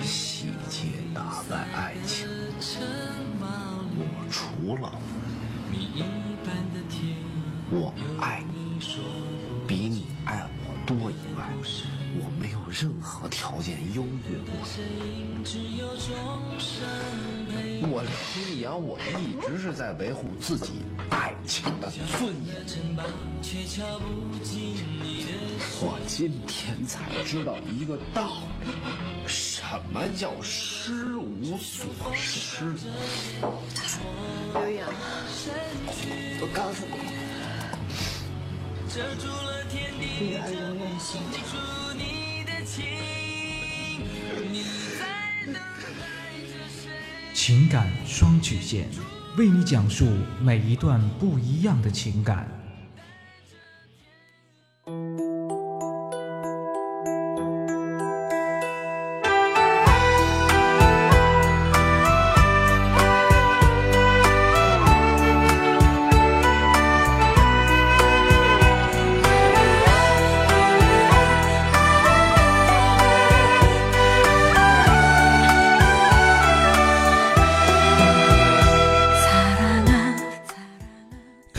细节打败爱情，我除了我爱你比你爱我多以外，我没有任何条件优越过你。我刘洋，我一直是在维护自己爱情的尊严。我今天才知道一个道理，什么叫失无所失？刘洋，我告诉你，女儿永远心情感双曲线，为你讲述每一段不一样的情感。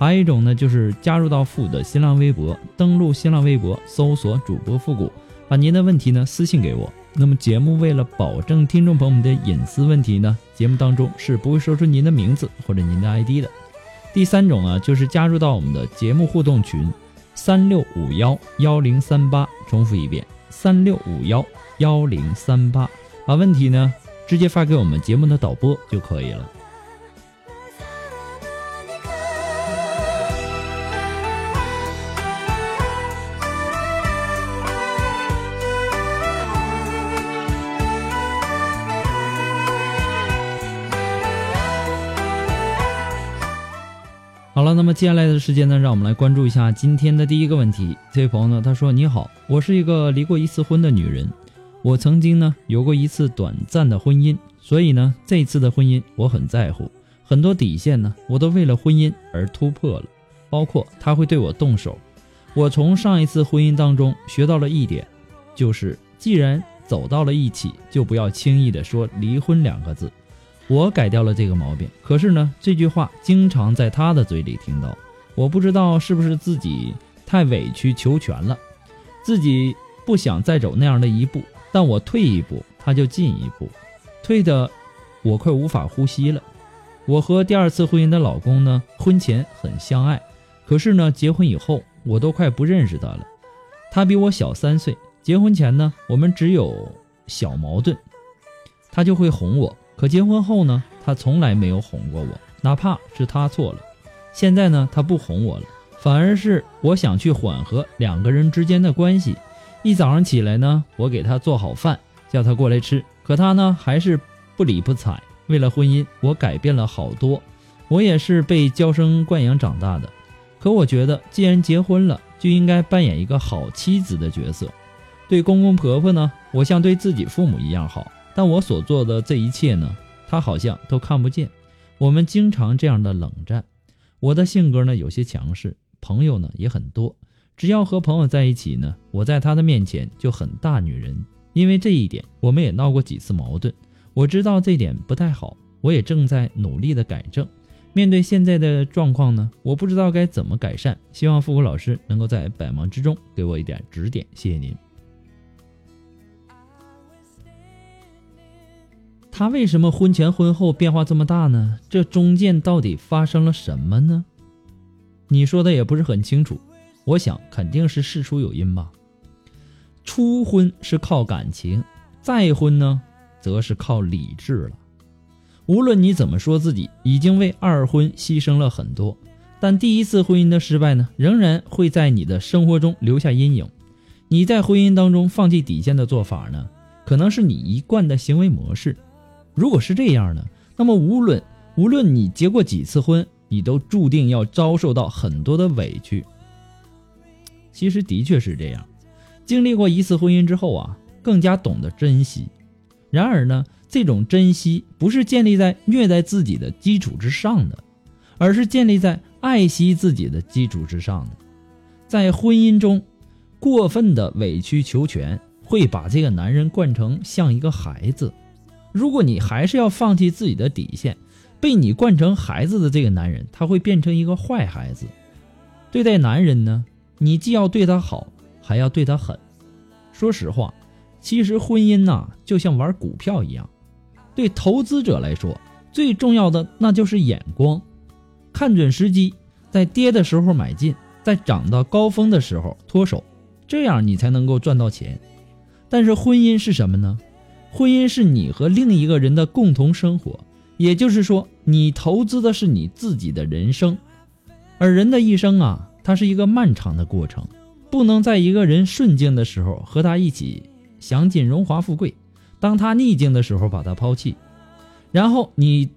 还有一种呢，就是加入到复的新浪微博，登录新浪微博，搜索主播复古，把您的问题呢私信给我。那么节目为了保证听众朋友们的隐私问题呢，节目当中是不会说出您的名字或者您的 ID 的。第三种啊，就是加入到我们的节目互动群，三六五幺幺零三八，重复一遍，三六五幺幺零三八，把问题呢直接发给我们节目的导播就可以了。么接下来的时间呢，让我们来关注一下今天的第一个问题。这位朋友呢，他说：“你好，我是一个离过一次婚的女人，我曾经呢有过一次短暂的婚姻，所以呢这次的婚姻我很在乎，很多底线呢我都为了婚姻而突破了，包括他会对我动手。我从上一次婚姻当中学到了一点，就是既然走到了一起，就不要轻易的说离婚两个字。”我改掉了这个毛病，可是呢，这句话经常在他的嘴里听到。我不知道是不是自己太委曲求全了，自己不想再走那样的一步。但我退一步，他就进一步，退的我快无法呼吸了。我和第二次婚姻的老公呢，婚前很相爱，可是呢，结婚以后我都快不认识他了。他比我小三岁，结婚前呢，我们只有小矛盾，他就会哄我。可结婚后呢，他从来没有哄过我，哪怕是他错了。现在呢，他不哄我了，反而是我想去缓和两个人之间的关系。一早上起来呢，我给他做好饭，叫他过来吃，可他呢还是不理不睬。为了婚姻，我改变了好多。我也是被娇生惯养长大的，可我觉得既然结婚了，就应该扮演一个好妻子的角色。对公公婆婆呢，我像对自己父母一样好。但我所做的这一切呢，他好像都看不见。我们经常这样的冷战。我的性格呢有些强势，朋友呢也很多，只要和朋友在一起呢，我在他的面前就很大女人。因为这一点，我们也闹过几次矛盾。我知道这点不太好，我也正在努力的改正。面对现在的状况呢，我不知道该怎么改善。希望复古老师能够在百忙之中给我一点指点，谢谢您。他为什么婚前婚后变化这么大呢？这中间到底发生了什么呢？你说的也不是很清楚，我想肯定是事出有因吧。初婚是靠感情，再婚呢，则是靠理智了。无论你怎么说自己已经为二婚牺牲了很多，但第一次婚姻的失败呢，仍然会在你的生活中留下阴影。你在婚姻当中放弃底线的做法呢，可能是你一贯的行为模式。如果是这样呢，那么无论无论你结过几次婚，你都注定要遭受到很多的委屈。其实的确是这样，经历过一次婚姻之后啊，更加懂得珍惜。然而呢，这种珍惜不是建立在虐待自己的基础之上的，而是建立在爱惜自己的基础之上的。在婚姻中，过分的委曲求全会把这个男人惯成像一个孩子。如果你还是要放弃自己的底线，被你惯成孩子的这个男人，他会变成一个坏孩子。对待男人呢，你既要对他好，还要对他狠。说实话，其实婚姻呐，就像玩股票一样，对投资者来说，最重要的那就是眼光，看准时机，在跌的时候买进，在涨到高峰的时候脱手，这样你才能够赚到钱。但是婚姻是什么呢？婚姻是你和另一个人的共同生活，也就是说，你投资的是你自己的人生。而人的一生啊，它是一个漫长的过程，不能在一个人顺境的时候和他一起享尽荣华富贵，当他逆境的时候把他抛弃，然后你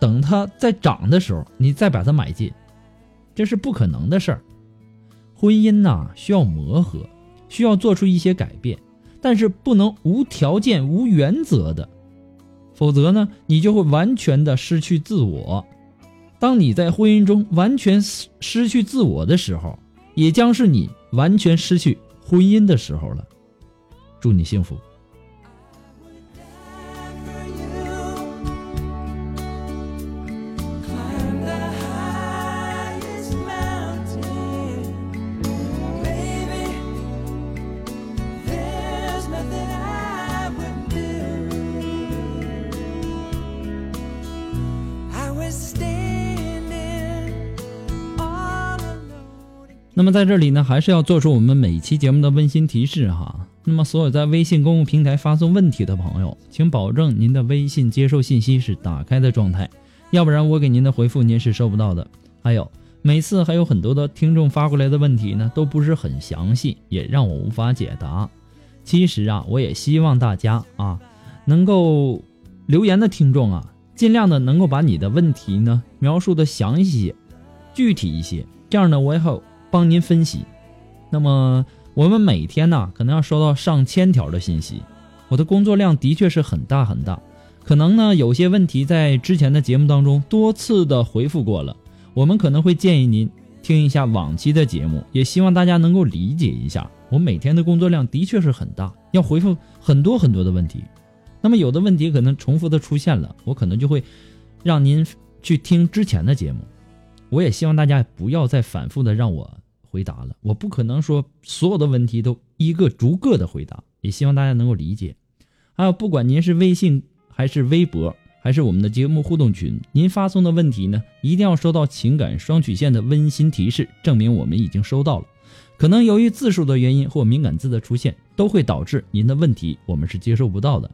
等他在涨的时候，你再把他买进，这是不可能的事儿。婚姻呐，需要磨合，需要做出一些改变。但是不能无条件、无原则的，否则呢，你就会完全的失去自我。当你在婚姻中完全失失去自我的时候，也将是你完全失去婚姻的时候了。祝你幸福。在这里呢，还是要做出我们每期节目的温馨提示哈。那么所有在微信公共平台发送问题的朋友，请保证您的微信接收信息是打开的状态，要不然我给您的回复您是收不到的。还有每次还有很多的听众发过来的问题呢，都不是很详细，也让我无法解答。其实啊，我也希望大家啊，能够留言的听众啊，尽量的能够把你的问题呢描述的详细些、具体一些，这样呢，我也好。帮您分析，那么我们每天呢，可能要收到上千条的信息，我的工作量的确是很大很大，可能呢有些问题在之前的节目当中多次的回复过了，我们可能会建议您听一下往期的节目，也希望大家能够理解一下，我每天的工作量的确是很大，要回复很多很多的问题，那么有的问题可能重复的出现了，我可能就会让您去听之前的节目，我也希望大家不要再反复的让我。回答了，我不可能说所有的问题都一个逐个的回答，也希望大家能够理解。还有，不管您是微信还是微博，还是我们的节目互动群，您发送的问题呢，一定要收到情感双曲线的温馨提示，证明我们已经收到了。可能由于字数的原因或敏感字的出现，都会导致您的问题我们是接收不到的。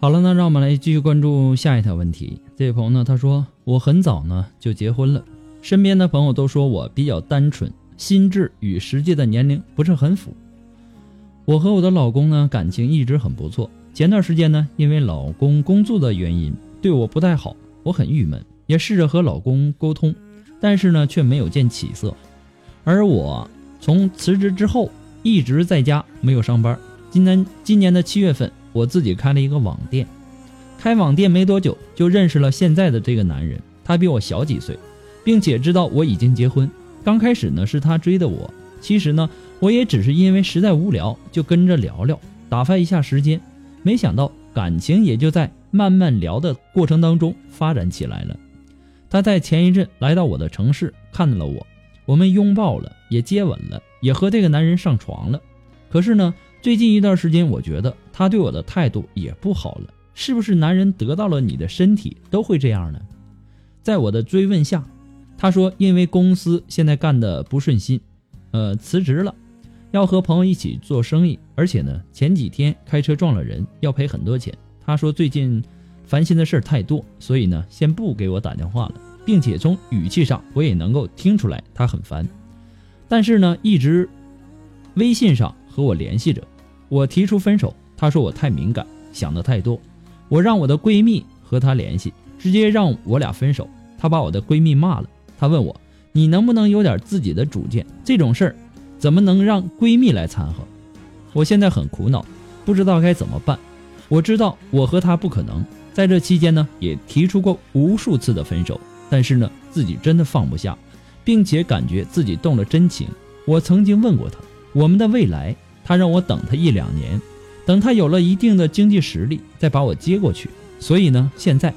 好了，那让我们来继续关注下一条问题。这位朋友呢，他说我很早呢就结婚了，身边的朋友都说我比较单纯，心智与实际的年龄不是很符。我和我的老公呢感情一直很不错，前段时间呢，因为老公工作的原因对我不太好，我很郁闷，也试着和老公沟通，但是呢却没有见起色。而我从辞职之后一直在家没有上班。今年今年的七月份，我自己开了一个网店。开网店没多久，就认识了现在的这个男人。他比我小几岁，并且知道我已经结婚。刚开始呢是他追的我，其实呢我也只是因为实在无聊，就跟着聊聊，打发一下时间。没想到感情也就在慢慢聊的过程当中发展起来了。他在前一阵来到我的城市，看到了我，我们拥抱了，也接吻了，也和这个男人上床了。可是呢，最近一段时间，我觉得他对我的态度也不好了。是不是男人得到了你的身体都会这样呢？在我的追问下，他说因为公司现在干的不顺心，呃，辞职了，要和朋友一起做生意，而且呢，前几天开车撞了人，要赔很多钱。他说最近烦心的事儿太多，所以呢，先不给我打电话了，并且从语气上我也能够听出来他很烦。但是呢，一直微信上和我联系着，我提出分手，她说我太敏感，想的太多。我让我的闺蜜和她联系，直接让我俩分手。她把我的闺蜜骂了。她问我：“你能不能有点自己的主见？这种事儿怎么能让闺蜜来掺和？”我现在很苦恼，不知道该怎么办。我知道我和她不可能，在这期间呢，也提出过无数次的分手，但是呢，自己真的放不下，并且感觉自己动了真情。我曾经问过她我们的未来，他让我等他一两年。等他有了一定的经济实力，再把我接过去。所以呢，现在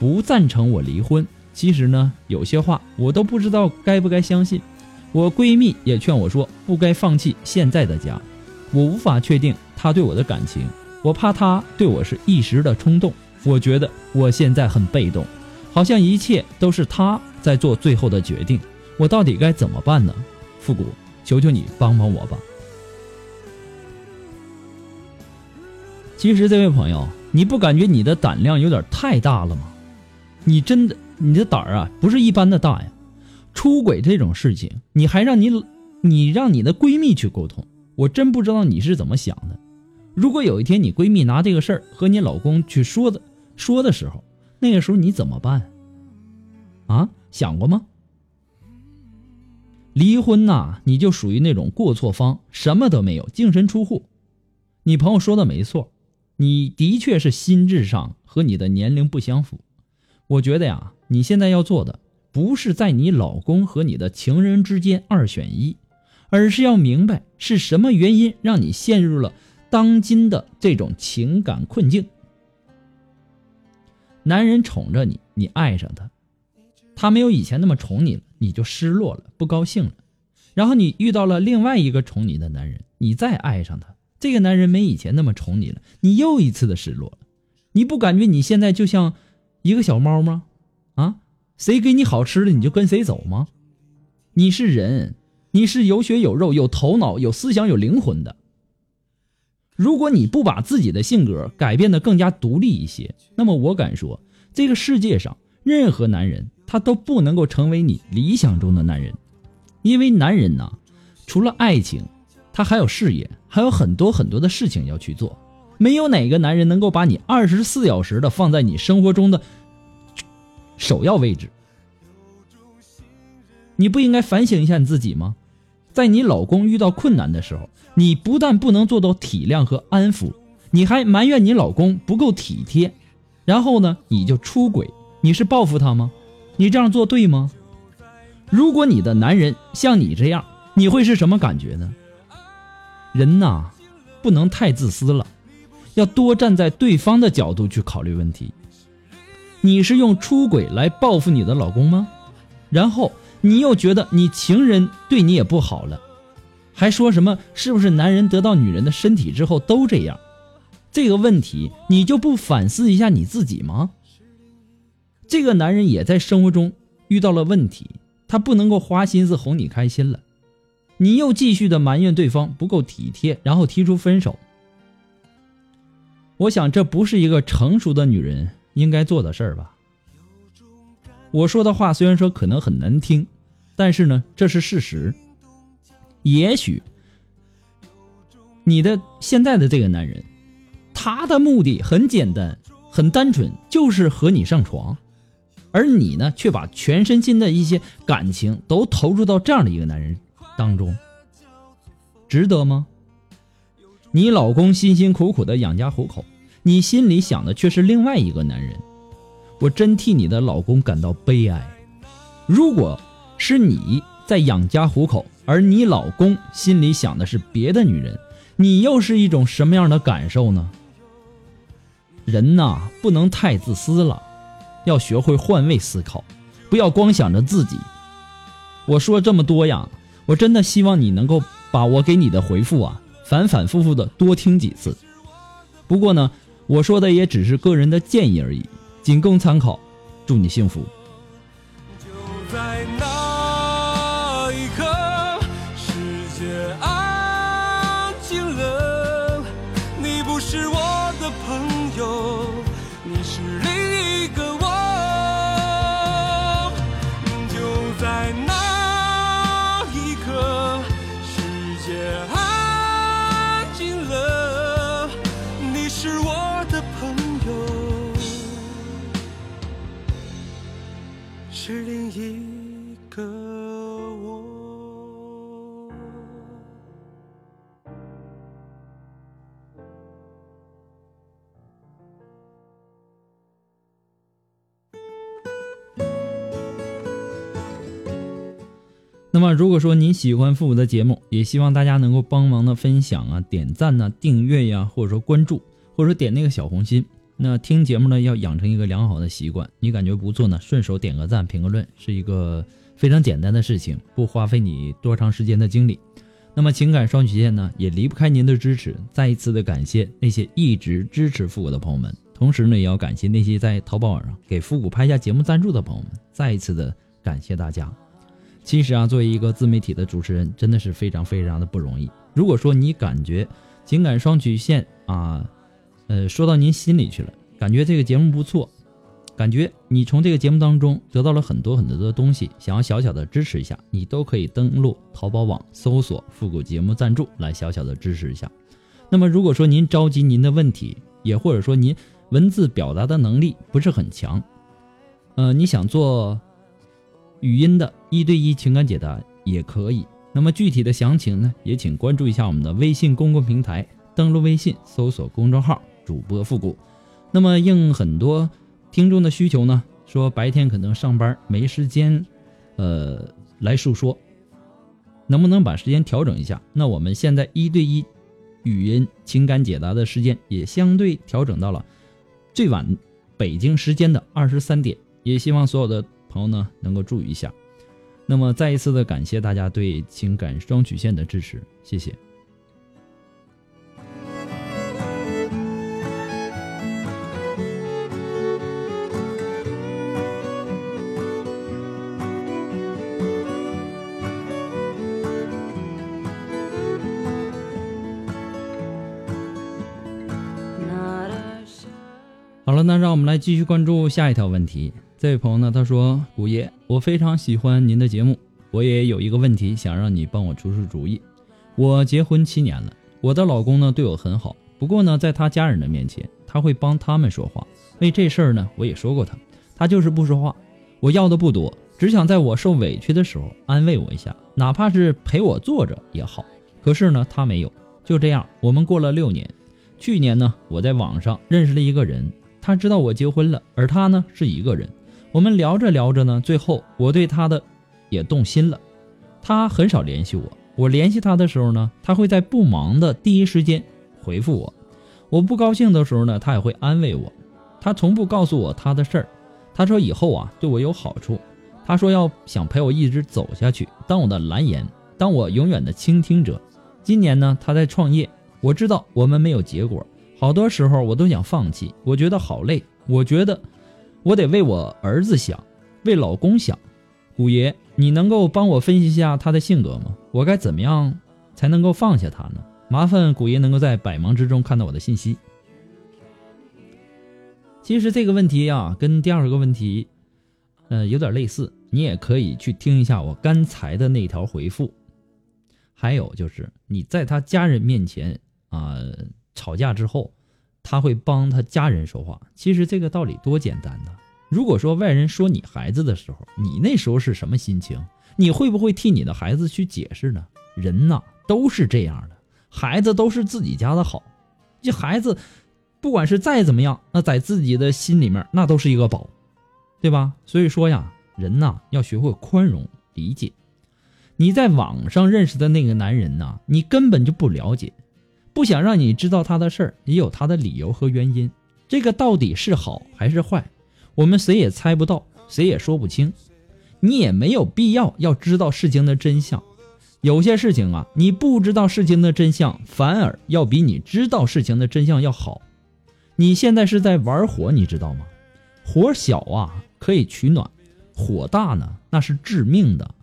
不赞成我离婚。其实呢，有些话我都不知道该不该相信。我闺蜜也劝我说，不该放弃现在的家。我无法确定他对我的感情，我怕他对我是一时的冲动。我觉得我现在很被动，好像一切都是他在做最后的决定。我到底该怎么办呢？复古，求求你帮帮我吧。其实，这位朋友，你不感觉你的胆量有点太大了吗？你真的，你的胆儿啊，不是一般的大呀！出轨这种事情，你还让你，你让你的闺蜜去沟通，我真不知道你是怎么想的。如果有一天你闺蜜拿这个事儿和你老公去说的，说的时候，那个时候你怎么办？啊，想过吗？离婚呐，你就属于那种过错方，什么都没有，净身出户。你朋友说的没错。你的确是心智上和你的年龄不相符，我觉得呀，你现在要做的不是在你老公和你的情人之间二选一，而是要明白是什么原因让你陷入了当今的这种情感困境。男人宠着你，你爱上他，他没有以前那么宠你了，你就失落了，不高兴了，然后你遇到了另外一个宠你的男人，你再爱上他。这个男人没以前那么宠你了，你又一次的失落了。你不感觉你现在就像一个小猫吗？啊，谁给你好吃的你就跟谁走吗？你是人，你是有血有肉、有头脑、有思想、有灵魂的。如果你不把自己的性格改变的更加独立一些，那么我敢说，这个世界上任何男人他都不能够成为你理想中的男人，因为男人呐，除了爱情。他还有事业，还有很多很多的事情要去做，没有哪个男人能够把你二十四小时的放在你生活中的首要位置。你不应该反省一下你自己吗？在你老公遇到困难的时候，你不但不能做到体谅和安抚，你还埋怨你老公不够体贴，然后呢，你就出轨，你是报复他吗？你这样做对吗？如果你的男人像你这样，你会是什么感觉呢？人呐，不能太自私了，要多站在对方的角度去考虑问题。你是用出轨来报复你的老公吗？然后你又觉得你情人对你也不好了，还说什么是不是男人得到女人的身体之后都这样？这个问题你就不反思一下你自己吗？这个男人也在生活中遇到了问题，他不能够花心思哄你开心了。你又继续的埋怨对方不够体贴，然后提出分手。我想这不是一个成熟的女人应该做的事儿吧？我说的话虽然说可能很难听，但是呢，这是事实。也许你的现在的这个男人，他。的目的很简单，很单纯，就是和你上床，而你呢，却把全身心的一些感情都投入到这样的一个男人当中，值得吗？你老公辛辛苦苦的养家糊口，你心里想的却是另外一个男人，我真替你的老公感到悲哀。如果是你在养家糊口，而你老公心里想的是别的女人，你又是一种什么样的感受呢？人呐，不能太自私了，要学会换位思考，不要光想着自己。我说这么多呀，我真的希望你能够把我给你的回复啊。反反复复的多听几次，不过呢，我说的也只是个人的建议而已，仅供参考。祝你幸福。那么，如果说您喜欢复古的节目，也希望大家能够帮忙的分享啊、点赞呐、订阅呀，或者说关注，或者说点那个小红心。那听节目呢，要养成一个良好的习惯。你感觉不错呢，顺手点个赞、评个论，是一个非常简单的事情，不花费你多长时间的精力。那么情感双曲线呢，也离不开您的支持。再一次的感谢那些一直支持复古的朋友们，同时呢，也要感谢那些在淘宝上给复古拍下节目赞助的朋友们。再一次的感谢大家。其实啊，作为一个自媒体的主持人，真的是非常非常的不容易。如果说你感觉情感双曲线啊，呃，说到您心里去了，感觉这个节目不错，感觉你从这个节目当中得到了很多很多的东西，想要小小的支持一下，你都可以登录淘宝网搜索“复古节目赞助”来小小的支持一下。那么，如果说您着急您的问题，也或者说您文字表达的能力不是很强，呃，你想做。语音的一对一情感解答也可以。那么具体的详情呢，也请关注一下我们的微信公共平台，登录微信搜索公众号“主播复古”。那么应很多听众的需求呢，说白天可能上班没时间，呃，来诉说，能不能把时间调整一下？那我们现在一对一语音情感解答的时间也相对调整到了最晚北京时间的二十三点，也希望所有的。朋友呢，能够注意一下。那么再一次的感谢大家对情感双曲线的支持，谢谢。好了，那让我们来继续关注下一条问题。这位朋友呢，他说：“古爷，我非常喜欢您的节目，我也有一个问题想让你帮我出出主意。我结婚七年了，我的老公呢对我很好，不过呢，在他家人的面前，他会帮他们说话。为这事儿呢，我也说过他，他就是不说话。我要的不多，只想在我受委屈的时候安慰我一下，哪怕是陪我坐着也好。可是呢，他没有。就这样，我们过了六年。去年呢，我在网上认识了一个人，他知道我结婚了，而他呢是一个人。”我们聊着聊着呢，最后我对他的也动心了。他很少联系我，我联系他的时候呢，他会在不忙的第一时间回复我。我不高兴的时候呢，他也会安慰我。他从不告诉我他的事儿。他说以后啊对我有好处。他说要想陪我一直走下去，当我的蓝颜，当我永远的倾听者。今年呢，他在创业。我知道我们没有结果，好多时候我都想放弃。我觉得好累。我觉得。我得为我儿子想，为老公想。古爷，你能够帮我分析一下他的性格吗？我该怎么样才能够放下他呢？麻烦古爷能够在百忙之中看到我的信息。其实这个问题呀，跟第二个问题，呃，有点类似。你也可以去听一下我刚才的那条回复。还有就是你在他家人面前啊吵架之后，他会帮他家人说话。其实这个道理多简单呢。如果说外人说你孩子的时候，你那时候是什么心情？你会不会替你的孩子去解释呢？人呐，都是这样的，孩子都是自己家的好，这孩子不管是再怎么样，那在自己的心里面那都是一个宝，对吧？所以说呀，人呐要学会宽容理解。你在网上认识的那个男人呐，你根本就不了解，不想让你知道他的事儿，也有他的理由和原因。这个到底是好还是坏？我们谁也猜不到，谁也说不清，你也没有必要要知道事情的真相。有些事情啊，你不知道事情的真相，反而要比你知道事情的真相要好。你现在是在玩火，你知道吗？火小啊可以取暖，火大呢那是致命的。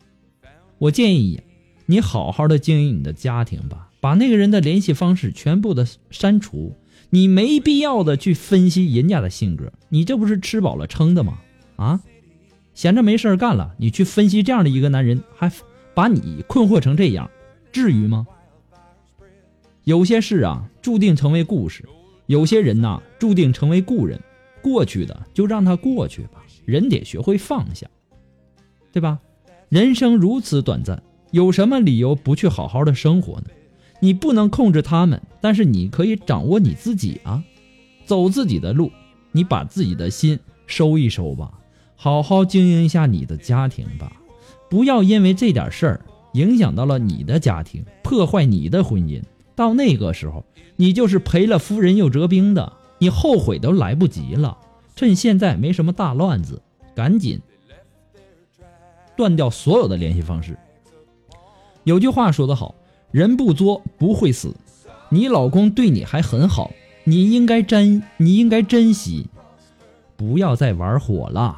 我建议你好好的经营你的家庭吧，把那个人的联系方式全部的删除。你没必要的去分析人家的性格，你这不是吃饱了撑的吗？啊，闲着没事干了，你去分析这样的一个男人，还把你困惑成这样，至于吗？有些事啊，注定成为故事；有些人呐，注定成为故人。过去的就让他过去吧，人得学会放下，对吧？人生如此短暂，有什么理由不去好好的生活呢？你不能控制他们，但是你可以掌握你自己啊，走自己的路。你把自己的心收一收吧，好好经营一下你的家庭吧，不要因为这点事儿影响到了你的家庭，破坏你的婚姻。到那个时候，你就是赔了夫人又折兵的，你后悔都来不及了。趁现在没什么大乱子，赶紧断掉所有的联系方式。有句话说得好。人不作不会死，你老公对你还很好，你应该珍，你应该珍惜，不要再玩火了。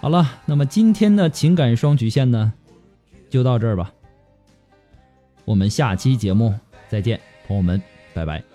好了，那么今天的情感双曲线呢，就到这儿吧。我们下期节目再见，朋友们，拜拜。